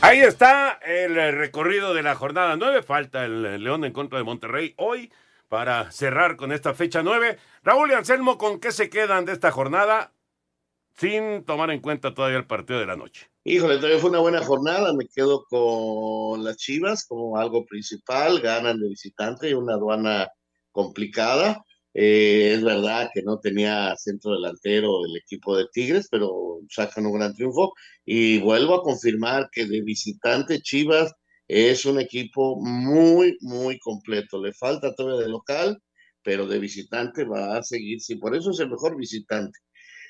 Ahí está el recorrido de la jornada 9. Falta el León en contra de Monterrey hoy para cerrar con esta fecha 9. Raúl y Anselmo, ¿con qué se quedan de esta jornada sin tomar en cuenta todavía el partido de la noche? Híjole, todavía fue una buena jornada. Me quedo con las Chivas como algo principal. Ganan de visitante, una aduana complicada. Eh, es verdad que no tenía centro delantero el equipo de Tigres, pero sacan un gran triunfo. Y vuelvo a confirmar que de visitante Chivas es un equipo muy, muy completo. Le falta todavía de local, pero de visitante va a seguir. Sí, por eso es el mejor visitante.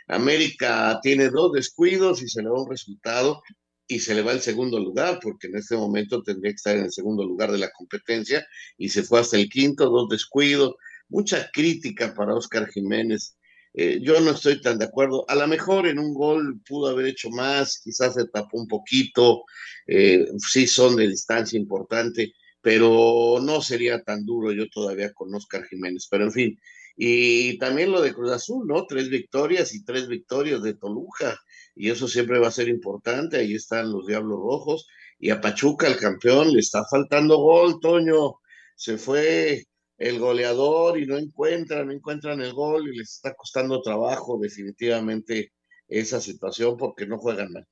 América tiene dos descuidos y se le da un resultado y se le va el segundo lugar, porque en este momento tendría que estar en el segundo lugar de la competencia y se fue hasta el quinto, dos descuidos mucha crítica para Oscar Jiménez. Eh, yo no estoy tan de acuerdo. A lo mejor en un gol pudo haber hecho más, quizás se tapó un poquito, eh, sí son de distancia importante, pero no sería tan duro yo todavía con Oscar Jiménez. Pero en fin, y también lo de Cruz Azul, ¿no? Tres victorias y tres victorias de Toluca, y eso siempre va a ser importante. Ahí están los Diablos Rojos, y a Pachuca, el campeón, le está faltando gol, Toño. Se fue el goleador y no encuentran, no encuentran el gol y les está costando trabajo definitivamente esa situación porque no juegan mal.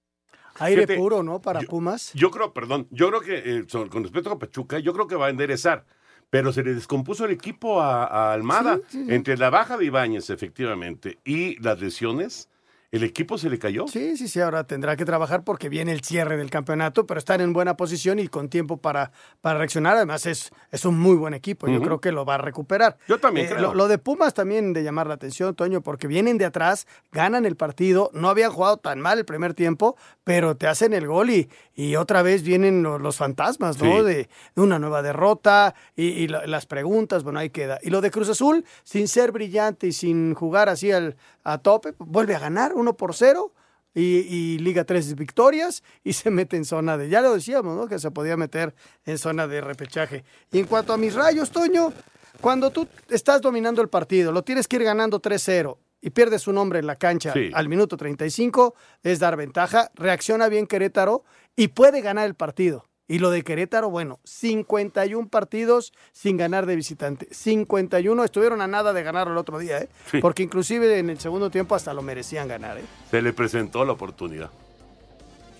Aire puro, ¿no? Para Pumas. Yo creo, perdón, yo creo que eh, con respecto a Pachuca, yo creo que va a enderezar, pero se le descompuso el equipo a, Almada entre la baja de Ibáñez, efectivamente, y las lesiones ¿El equipo se le cayó? Sí, sí, sí, ahora tendrá que trabajar porque viene el cierre del campeonato, pero están en buena posición y con tiempo para, para reaccionar. Además, es, es un muy buen equipo. Yo creo que lo va a recuperar. Yo también eh, creo. Lo, de Pumas también de llamar la atención, Toño, porque vienen de atrás, ganan el partido, no habían jugado tan mal el primer tiempo, pero te hacen el gol y, y otra vez vienen los, fantasmas, ¿no? De, una nueva derrota y, las preguntas, bueno, ahí queda. Y lo de Cruz Azul, sin ser brillante y sin jugar así al, a tope, vuelve a ganar uno por cero y, liga tres victorias y se mete en zona de, ya lo decíamos, ¿no? Que se podía meter en zona de repechaje. Y en cuanto a mis rayos, Toño, cuando tú estás dominando el partido, lo tienes que ir ganando 3-0 y pierdes un hombre en la cancha al minuto 35, es dar ventaja, reacciona bien Querétaro y puede ganar el partido. Y lo de Querétaro, bueno, 51 partidos sin ganar de visitante. 51 estuvieron a nada de ganar el otro día, ¿eh? Porque inclusive en el segundo tiempo hasta lo merecían ganar, ¿eh? Se le presentó la oportunidad.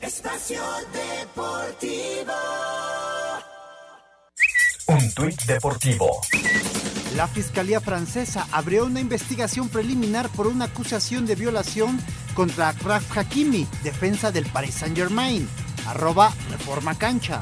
Espacio Deportivo. Un tuit deportivo. La Fiscalía Francesa abrió una investigación preliminar por una acusación de violación contra Akraf Hakimi, defensa del Paris Saint-Germain arroba Reforma Cancha.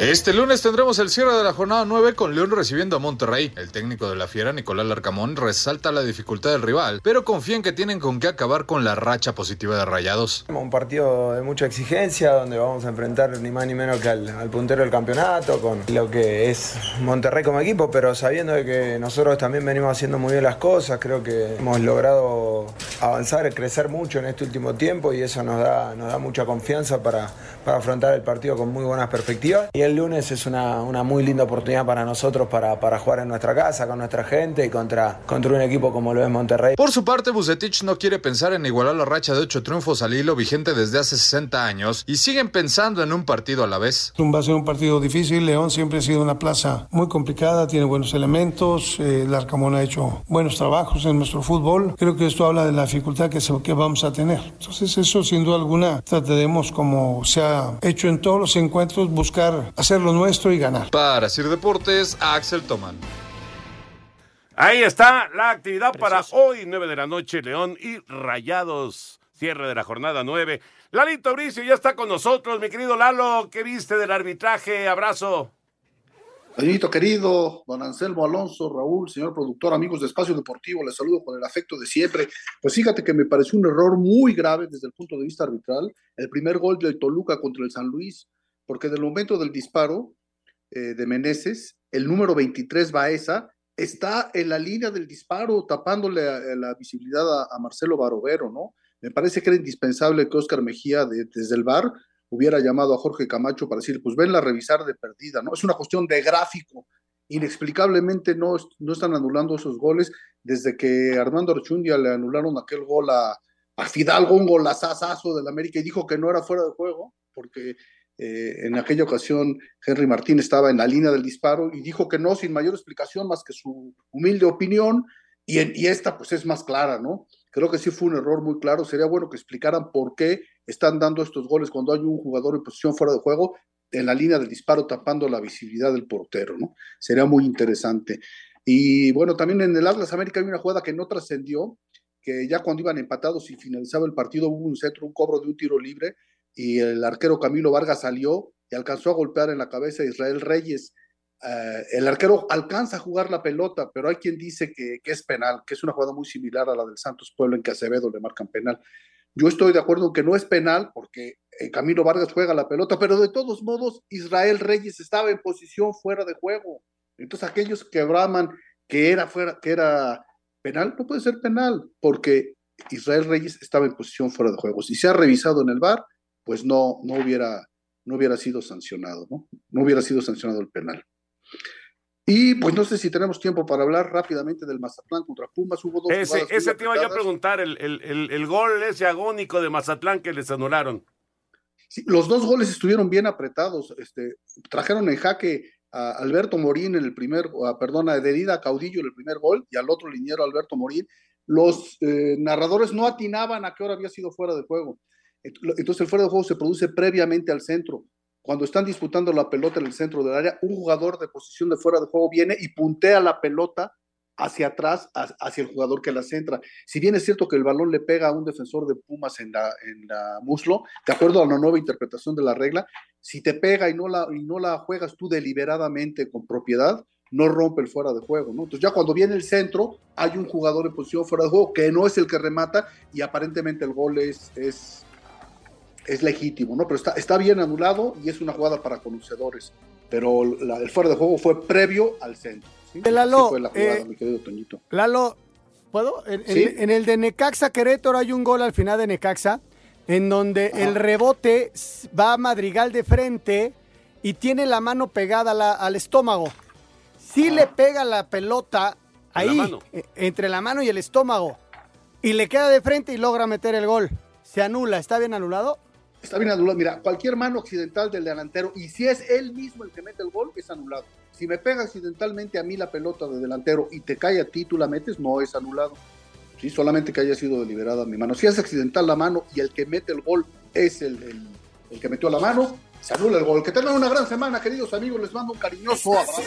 Este lunes tendremos el cierre de la jornada 9 con León recibiendo a Monterrey. El técnico de la Fiera, Nicolás Larcamón, resalta la dificultad del rival, pero confía en que tienen con qué acabar con la racha positiva de Rayados. Un partido de mucha exigencia donde vamos a enfrentar ni más ni menos que al, puntero del campeonato, con lo que es Monterrey como equipo, pero sabiendo de que nosotros también venimos haciendo muy bien las cosas, creo que hemos logrado avanzar, crecer mucho en este último tiempo y eso nos da, mucha confianza para, afrontar el partido con muy buenas perspectivas. Lunes es una, una muy linda oportunidad para nosotros para, para, jugar en nuestra casa, con nuestra gente y contra, contra un equipo como lo es Monterrey. Por su parte, Bucetich no quiere pensar en igualar la racha de ocho triunfos al hilo vigente desde hace 60 años y siguen pensando en un partido a la vez. Va a ser un partido difícil. León siempre ha sido una plaza muy complicada, tiene buenos elementos. Eh, el Arcamón ha hecho buenos trabajos en nuestro fútbol. Creo que esto habla de la dificultad que, se, que vamos a tener. Entonces, eso sin duda alguna trataremos, como se ha hecho en todos los encuentros, buscar hacer lo nuestro y ganar. Para Sir Deportes, Axel Toman. Ahí está la actividad para hoy, 9 de la noche, León y Rayados. Cierre de la jornada 9. Lalito Bricio ya está con nosotros, mi querido Lalo. ¿Qué viste del arbitraje? Abrazo. Señorito querido, don Anselmo Alonso, Raúl, señor productor, amigos de Espacio Deportivo, les saludo con el afecto de siempre. Pues fíjate que me pareció un error muy grave desde el punto de vista arbitral, el primer gol del Toluca contra el San Luis porque del momento del disparo eh, de Meneses, el número 23 Baeza está en la línea del disparo, tapándole la visibilidad a, Marcelo Barovero, ¿no? Me parece que era indispensable que Oscar Mejía, desde el bar, hubiera llamado a Jorge Camacho para decir, pues venla a revisar de perdida, ¿no? Es una cuestión de gráfico. Inexplicablemente no, no están anulando esos goles desde que Armando Archundia le anularon aquel gol a, a Fidalgo un golazazo del América y dijo que no era fuera de juego, porque eh, en aquella ocasión Henry Martín estaba en la línea del disparo y dijo que no, sin mayor explicación más que su humilde opinión, y, y esta pues es más clara, ¿no? Creo que sí fue un error muy claro, sería bueno que explicaran por qué están dando estos goles cuando hay un jugador en posición fuera de juego en la línea del disparo tapando la visibilidad del portero, ¿no? Sería muy interesante. Y bueno, también en el Atlas América hay una jugada que no trascendió, que ya cuando iban empatados y finalizaba el partido hubo un centro, un cobro de un tiro libre y el arquero Camilo Vargas salió y alcanzó a golpear en la cabeza a Israel Reyes. Eh, el arquero alcanza a jugar la pelota, pero hay quien dice que, es penal, que es una jugada muy similar a la del Santos Pueblo en que Acevedo le marcan penal. Yo estoy de acuerdo en que no es penal porque eh, Camilo Vargas juega la pelota, pero de todos modos Israel Reyes estaba en posición fuera de juego. Entonces aquellos que braman que era fuera, que era penal, no puede ser penal, porque Israel Reyes estaba en posición fuera de juego. Si se ha revisado en el VAR, pues no, no hubiera, no hubiera sido sancionado, ¿no? No hubiera sido sancionado el penal. Y pues no sé si tenemos tiempo para hablar rápidamente del Mazatlán contra Pumas. Hubo dos Ese, ese te iba yo a preguntar, el, el- el- el gol ese agónico de Mazatlán que les anularon. Sí, los dos goles estuvieron bien apretados. Este, trajeron en jaque a Alberto Morín en el primer, a, perdón, a Derida Caudillo en el primer gol y al otro liniero Alberto Morín. Los eh, narradores no atinaban a qué hora había sido fuera de juego. Entonces el fuera de juego se produce previamente al centro. Cuando están disputando la pelota en el centro del área, un jugador de posición de fuera de juego viene y puntea la pelota hacia atrás, ha- hacia el jugador que la centra. Si bien es cierto que el balón le pega a un defensor de Pumas en la, en la muslo, de acuerdo a la nueva interpretación de la regla, si te pega y no la, y no la juegas tú deliberadamente con propiedad, no rompe el fuera de juego, ¿no? Entonces ya cuando viene el centro, hay un jugador en posición fuera de juego que no es el que remata y aparentemente el gol es, es legítimo, ¿no? Pero está, está bien anulado y es una jugada para conocedores. Pero la- el fuera de juego fue previo al centro. ¿sí? Lalo, Así fue la jugada, eh, mi querido Toñito. Lalo, ¿puedo? En, Sí. en el de Necaxa Querétaro hay un gol al final de Necaxa en donde el rebote va a Madrigal de frente y tiene la mano pegada la- al estómago. Si le pega la pelota la ahí, mano. e- entre la mano y el estómago, y le queda de frente y logra meter el gol, se anula. ¿Está bien anulado? Está bien anulado. Mira, cualquier mano accidental del delantero, y si es él mismo el que mete el gol, es anulado. Si me pega accidentalmente a mí la pelota de delantero y te cae a ti, tú la metes, no es anulado. Sí, solamente que haya sido deliberada mi mano. Si es accidental la mano y el que mete el gol es el, el- el que metió la mano, se anula el gol. Que tengan una gran semana, queridos amigos. Les mando un cariñoso abrazo.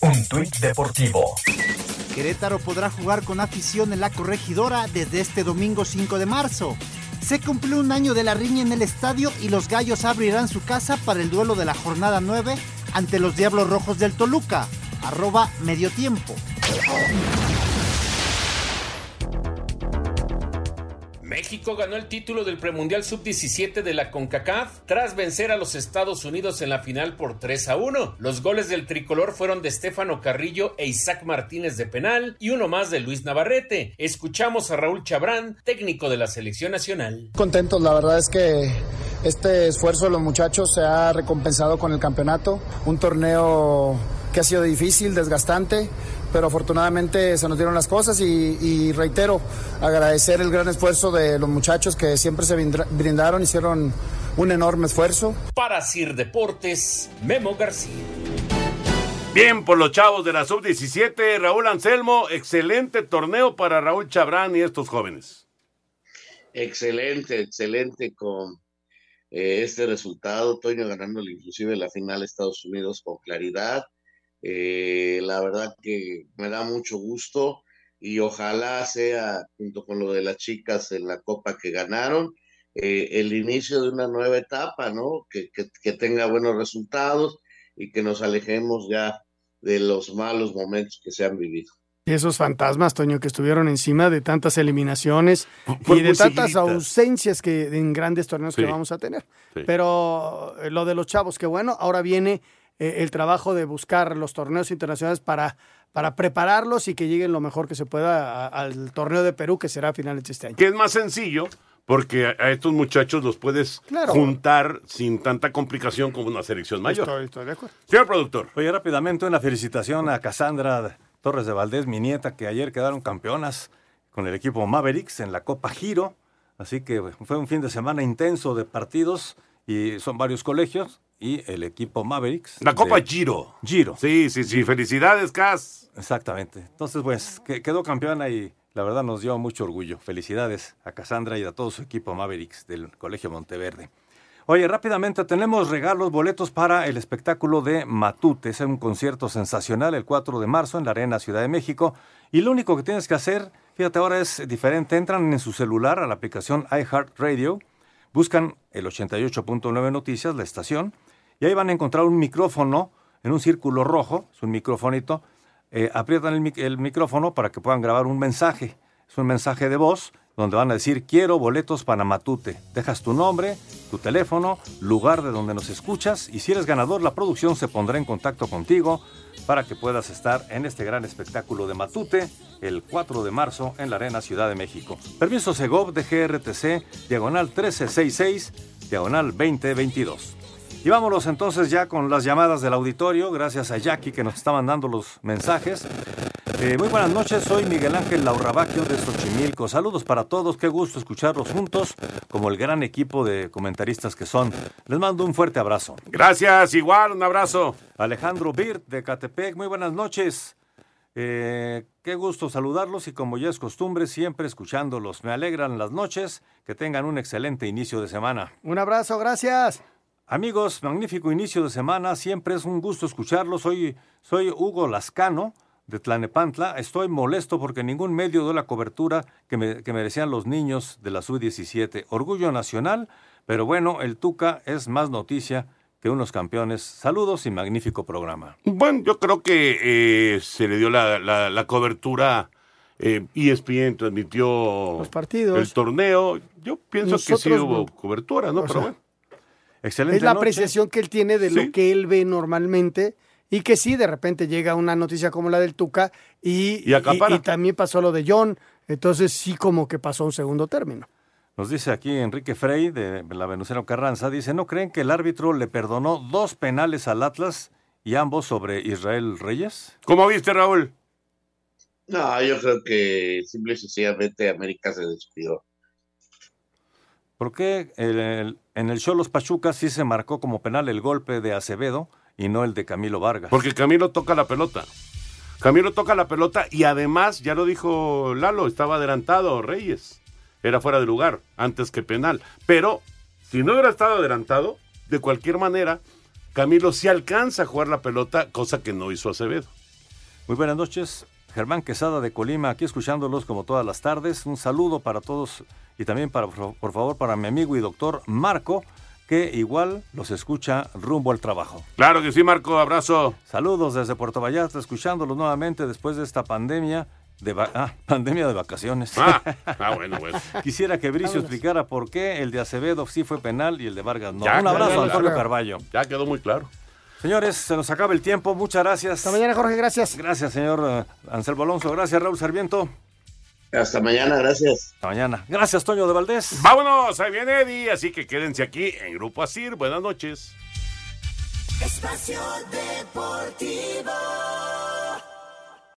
Un tuit deportivo. Querétaro podrá jugar con afición en la corregidora desde este domingo 5 de marzo. Se cumplió un año de la riña en el estadio y los gallos abrirán su casa para el duelo de la jornada 9 ante los Diablos Rojos del Toluca. Arroba medio tiempo. México ganó el título del premundial sub-17 de la CONCACAF tras vencer a los Estados Unidos en la final por 3 a 1. Los goles del tricolor fueron de Estefano Carrillo e Isaac Martínez de penal y uno más de Luis Navarrete. Escuchamos a Raúl Chabrán, técnico de la selección nacional. Contentos, la verdad es que este esfuerzo de los muchachos se ha recompensado con el campeonato, un torneo que ha sido difícil, desgastante, pero afortunadamente se nos dieron las cosas y, y reitero, agradecer el gran esfuerzo de los muchachos que siempre se brinda- brindaron, hicieron un enorme esfuerzo. Para Sir Deportes, Memo García. Bien, por los chavos de la sub-17, Raúl Anselmo, excelente torneo para Raúl Chabrán y estos jóvenes. Excelente, excelente con eh, este resultado. Toño ganándole inclusive la final a Estados Unidos con claridad. Eh, la verdad que me da mucho gusto y ojalá sea, junto con lo de las chicas en la copa que ganaron, eh, el inicio de una nueva etapa, ¿no? Que, que- que tenga buenos resultados y que nos alejemos ya de los malos momentos que se han vivido. Y esos fantasmas, Toño, que estuvieron encima de tantas eliminaciones Fue y de muy tantas ausencias que en grandes torneos Sí. que vamos a tener. Sí. Pero eh, lo de los chavos, que bueno, ahora viene eh, el trabajo de buscar los torneos internacionales para, para prepararlos y que lleguen lo mejor que se pueda a- al torneo de Perú, que será a finales de este año. Que es más sencillo porque a, a estos muchachos los puedes Claro. juntar sin tanta complicación como una selección mayor. Estoy, estoy de acuerdo. Señor productor. Oye, rápidamente una felicitación a Cassandra Torres de Valdés, mi nieta, que ayer quedaron campeonas con el equipo Mavericks en la Copa Giro. Así que fue un fin de semana intenso de partidos y son varios colegios y el equipo Mavericks. La Copa de- Giro. Giro. Sí, sí, sí. Felicidades, Cas. Exactamente. Entonces, pues, que- quedó campeona y la verdad nos dio mucho orgullo. Felicidades a Cassandra y a todo su equipo Mavericks del Colegio Monteverde. Oye, rápidamente tenemos regalos, boletos para el espectáculo de Matute. Es un concierto sensacional el 4 de marzo en la Arena Ciudad de México. Y lo único que tienes que hacer, fíjate, ahora es diferente. Entran en su celular a la aplicación iHeartRadio, buscan el 88.9 Noticias, la estación, y ahí van a encontrar un micrófono en un círculo rojo, es un microfonito. Eh, aprietan el, el micrófono para que puedan grabar un mensaje. Es un mensaje de voz donde van a decir quiero boletos para Matute. Dejas tu nombre, tu teléfono, lugar de donde nos escuchas y si eres ganador la producción se pondrá en contacto contigo para que puedas estar en este gran espectáculo de Matute el 4 de marzo en la Arena Ciudad de México. Permiso Segov de GRTC, diagonal 1366, diagonal 2022. Y vámonos entonces ya con las llamadas del auditorio, gracias a Jackie que nos está mandando los mensajes. Eh, muy buenas noches, soy Miguel Ángel Laurrabaquio de Xochimilco. Saludos para todos, qué gusto escucharlos juntos, como el gran equipo de comentaristas que son. Les mando un fuerte abrazo. Gracias, igual, un abrazo. Alejandro Birt de Catepec, muy buenas noches. Eh, qué gusto saludarlos y como ya es costumbre, siempre escuchándolos. Me alegran las noches, que tengan un excelente inicio de semana. Un abrazo, gracias. Amigos, magnífico inicio de semana. Siempre es un gusto escucharlos. Soy, soy Hugo Lascano de Tlanepantla. Estoy molesto porque ningún medio dio la cobertura que, me- que merecían los niños de la sub-17. Orgullo nacional, pero bueno, el Tuca es más noticia que unos campeones. Saludos y magnífico programa. Bueno, yo creo que eh, se le dio la, la- la cobertura. Eh, ESPN transmitió Los partidos. el torneo. Yo pienso que sí hubo cobertura, ¿no? Pero sea, bueno. Excelente es la noche. apreciación que él tiene de Sí. lo que él ve normalmente y que sí, de repente llega una noticia como la del Tuca y, Y también pasó lo de John, entonces sí como que pasó un segundo término. Nos dice aquí Enrique Frey de la Venustiano Carranza, dice, ¿no creen que el árbitro le perdonó dos penales al Atlas y ambos sobre Israel Reyes? ¿Cómo viste, Raúl? No, yo creo que simple y sencillamente América se despidió. ¿Por qué el- el- en el Cholos Pachuca sí se marcó como penal el golpe de Acevedo y no el de Camilo Vargas? Porque Camilo toca la pelota. Camilo toca la pelota y además, ya lo dijo Lalo, estaba adelantado Reyes. Era fuera de lugar, antes que penal. Pero, si no hubiera estado adelantado, de cualquier manera, Camilo sí alcanza a jugar la pelota, cosa que no hizo Acevedo. Muy buenas noches. Germán Quesada de Colima, aquí escuchándolos como todas las tardes. Un saludo para todos y también para, por favor para mi amigo y doctor Marco, que igual los escucha rumbo al trabajo. Claro que sí, Marco, abrazo. Saludos desde Puerto Vallarta, escuchándolos nuevamente después de esta pandemia de, va- ah, pandemia de vacaciones. Ah, ah, bueno, bueno. Quisiera que Bricio Vámonos. explicara por qué el de Acevedo sí fue penal y el de Vargas no. Ya Un abrazo, quedó Antonio claro. Carballo. Ya quedó muy claro. Señores, se nos acaba el tiempo. Muchas gracias. Hasta mañana, Jorge, gracias. Gracias, señor eh, Anselmo Alonso. Gracias, Raúl Sarmiento. Hasta mañana, gracias. Hasta mañana. Gracias, Toño de Valdés. Vámonos, ahí viene Eddie, así que quédense aquí en Grupo Asir. Buenas noches. Espacio Deportivo.